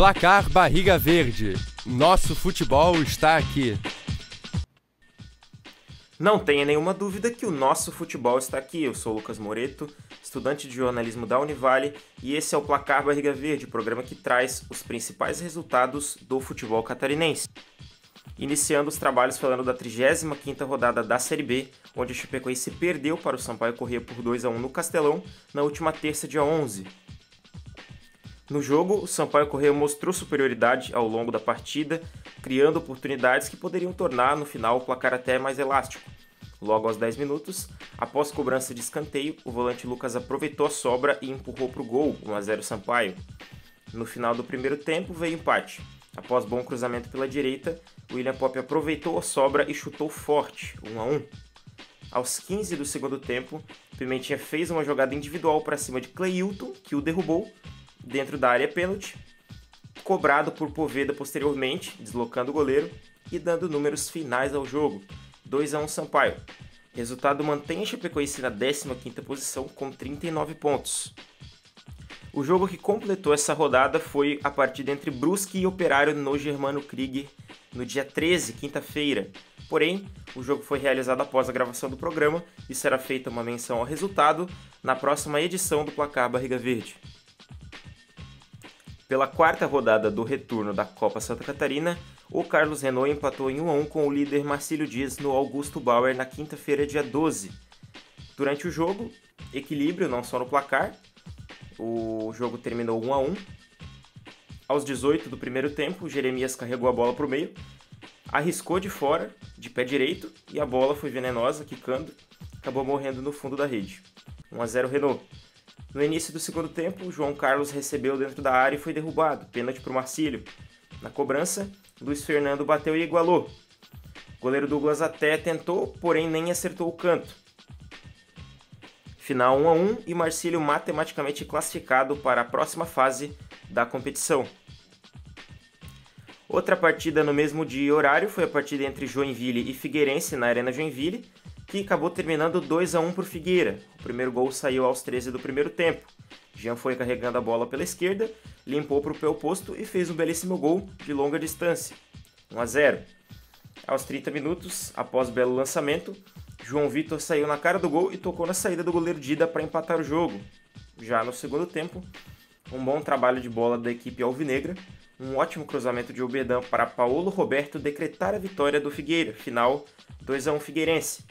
Placar Barriga Verde. Nosso futebol está aqui. Não tenha nenhuma dúvida que o nosso futebol está aqui. Eu sou Lucas Moreto, estudante de jornalismo da Univale, e esse é o Placar Barriga Verde, programa que traz os principais resultados do futebol catarinense. Iniciando os trabalhos falando da 35ª rodada da Série B, onde o Chapecoense perdeu para o Sampaio Corrêa por 2 a 1 no Castelão na última terça, dia 11. No jogo, o Sampaio Corrêa mostrou superioridade ao longo da partida, criando oportunidades que poderiam tornar no final o placar até mais elástico. Logo aos 10 minutos, após cobrança de escanteio, o volante Lucas aproveitou a sobra e empurrou para o gol, 1 a 0 Sampaio. No final do primeiro tempo veio empate. Após bom cruzamento pela direita, William Pop aproveitou a sobra e chutou forte, 1 a 1. Aos 15 do segundo tempo, Pimentinha fez uma jogada individual para cima de Cleilton, que o derrubou, dentro da área pênalti, cobrado por Poveda posteriormente, deslocando o goleiro e dando números finais ao jogo. 2 a 1 Sampaio. Resultado mantém a Chapecoense na 15ª posição com 39 pontos. O jogo que completou essa rodada foi a partida entre Brusque e Operário no Germano Krieger no dia 13, quinta-feira. Porém, o jogo foi realizado após a gravação do programa e será feita uma menção ao resultado na próxima edição do Placar Barriga Verde. Pela quarta rodada do retorno da Copa Santa Catarina, o Carlos Renault empatou em 1 a 1 com o líder Marcílio Dias no Augusto Bauer na quinta-feira, dia 12. Durante o jogo, equilíbrio não só no placar, o jogo terminou 1 a 1. Aos 18 do primeiro tempo, Jeremias carregou a bola para o meio, arriscou de fora, de pé direito, e a bola foi venenosa, quicando, acabou morrendo no fundo da rede. 1 a 0 Renault. No início do segundo tempo, João Carlos recebeu dentro da área e foi derrubado, pênalti para o Marcílio. Na cobrança, Luiz Fernando bateu e igualou. O goleiro Douglas até tentou, porém nem acertou o canto. Final 1 a 1 e Marcílio matematicamente classificado para a próxima fase da competição. Outra partida no mesmo dia e horário foi a partida entre Joinville e Figueirense na Arena Joinville, que acabou terminando 2 a 1 para o Figueira. O primeiro gol saiu aos 13 do primeiro tempo. Jean foi carregando a bola pela esquerda, limpou para o pé oposto e fez um belíssimo gol de longa distância. 1 a 0. Aos 30 minutos, após belo lançamento, João Vitor saiu na cara do gol e tocou na saída do goleiro Dida para empatar o jogo. Já no segundo tempo, um bom trabalho de bola da equipe alvinegra, um ótimo cruzamento de Oberdan para Paulo Roberto decretar a vitória do Figueira, final 2 a 1 Figueirense.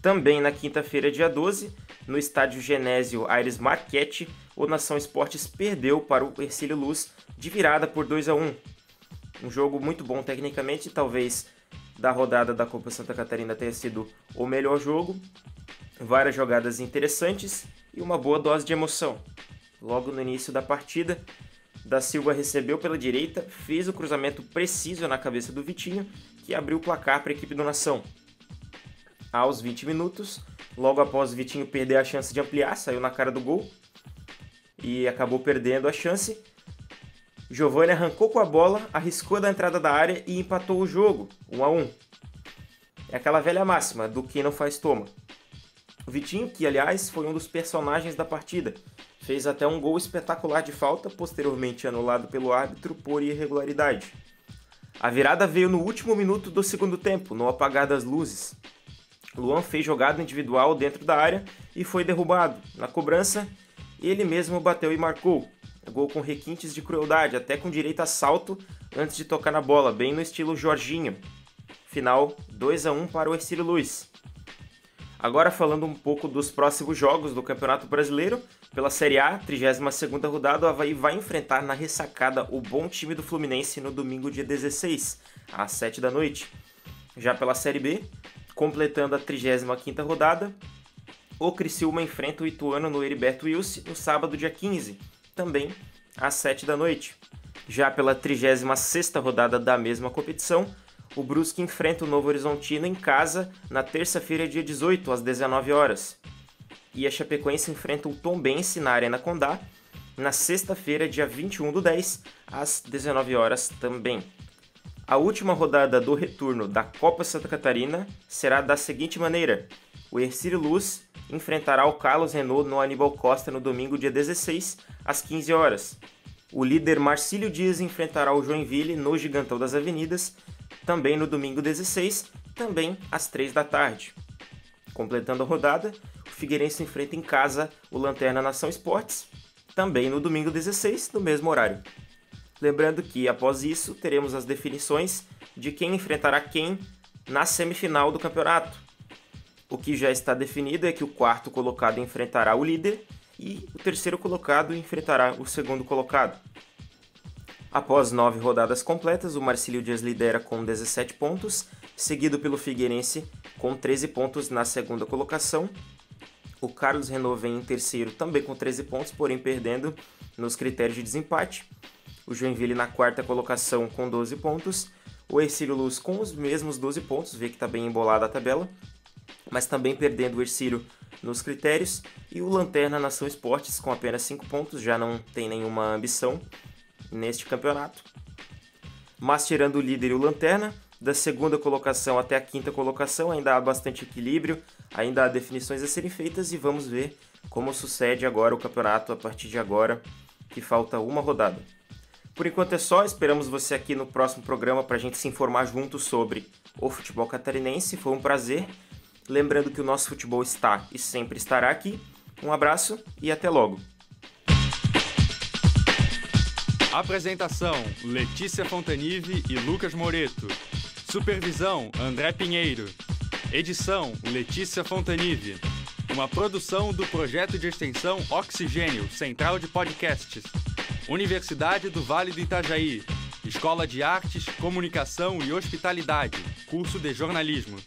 Também na quinta-feira, dia 12, no estádio Genésio Aires Marquete, o Nação Esportes perdeu para o Ercílio Luz de virada por 2 a 1. Um jogo muito bom tecnicamente, talvez da rodada da Copa Santa Catarina tenha sido o melhor jogo. Várias jogadas interessantes e uma boa dose de emoção. Logo no início da partida, da Silva recebeu pela direita, fez o cruzamento preciso na cabeça do Vitinho, que abriu o placar para a equipe do Nação aos 20 minutos. Logo após Vitinho perder a chance de ampliar, saiu na cara do gol e acabou perdendo a chance. Giovanni arrancou com a bola, arriscou da entrada da área e empatou o jogo, 1 a 1. É aquela velha máxima do que não faz toma. O Vitinho, que aliás foi um dos personagens da partida, fez até um gol espetacular de falta, posteriormente anulado pelo árbitro por irregularidade. A virada veio no último minuto do segundo tempo, no apagar das luzes. Luan fez jogada individual dentro da área e foi derrubado. Na cobrança, ele mesmo bateu e marcou. Gol com requintes de crueldade, até com direito a salto antes de tocar na bola, bem no estilo Jorginho. Final 2 a 1 para o Ercílio Luiz. Agora falando um pouco dos próximos jogos do Campeonato Brasileiro, pela Série A, 32ª rodada, o Havaí vai enfrentar na ressacada o bom time do Fluminense no domingo dia 16, às 7 da noite. Já pela Série B, Completando a 35ª rodada, o Criciúma enfrenta o Ituano no Heriberto Wilson no sábado, dia 15, também às 7 da noite. Já pela 36ª rodada da mesma competição, o Brusque enfrenta o Novo Horizontino em casa na terça-feira, dia 18, às 19 horas. E a Chapecoense enfrenta o Tombense na Arena Condá na sexta-feira, dia 21 do 10, às 19 horas também. A última rodada do retorno da Copa Santa Catarina será da seguinte maneira: o Ercílio Luz enfrentará o Carlos Renault no Aníbal Costa no domingo, dia 16, às 15 horas. O líder Marcílio Dias enfrentará o Joinville no Gigantão das Avenidas, também no domingo 16, também às 3 da tarde. Completando a rodada, o Figueirense enfrenta em casa o Lanterna Nação Esportes, também no domingo 16, no mesmo horário. Lembrando que após isso teremos as definições de quem enfrentará quem na semifinal do campeonato. O que já está definido é que o quarto colocado enfrentará o líder e o terceiro colocado enfrentará o segundo colocado. Após nove rodadas completas, o Marcílio Dias lidera com 17 pontos, seguido pelo Figueirense com 13 pontos na segunda colocação. O Carlos Renault vem em terceiro também com 13 pontos, porém perdendo nos critérios de desempate. O Joinville na quarta colocação com 12 pontos. O Ercílio Luz com os mesmos 12 pontos, vê que está bem embolada a tabela mas também perdendo o Ercílio nos critérios, e o Lanterna Nação Esportes com apenas 5 pontos, já não tem nenhuma ambição neste campeonato. Mas tirando o líder e o Lanterna, da segunda colocação até a quinta colocação ainda há bastante equilíbrio, ainda há definições a serem feitas e vamos ver como sucede agora o campeonato a partir de agora, que falta uma rodada. Por enquanto é só, esperamos você aqui no próximo programa para a gente se informar junto sobre o futebol catarinense. Foi um prazer Lembrando que o nosso futebol está e sempre estará aqui. Um abraço e até logo. Apresentação: Letícia Fontanive e Lucas Moreto. Supervisão: André Pinheiro. Edição: Letícia Fontanive. Uma produção do projeto de extensão Oxigênio, Central de Podcasts. Universidade do Vale do Itajaí. Escola de Artes, Comunicação e Hospitalidade. Curso de Jornalismo.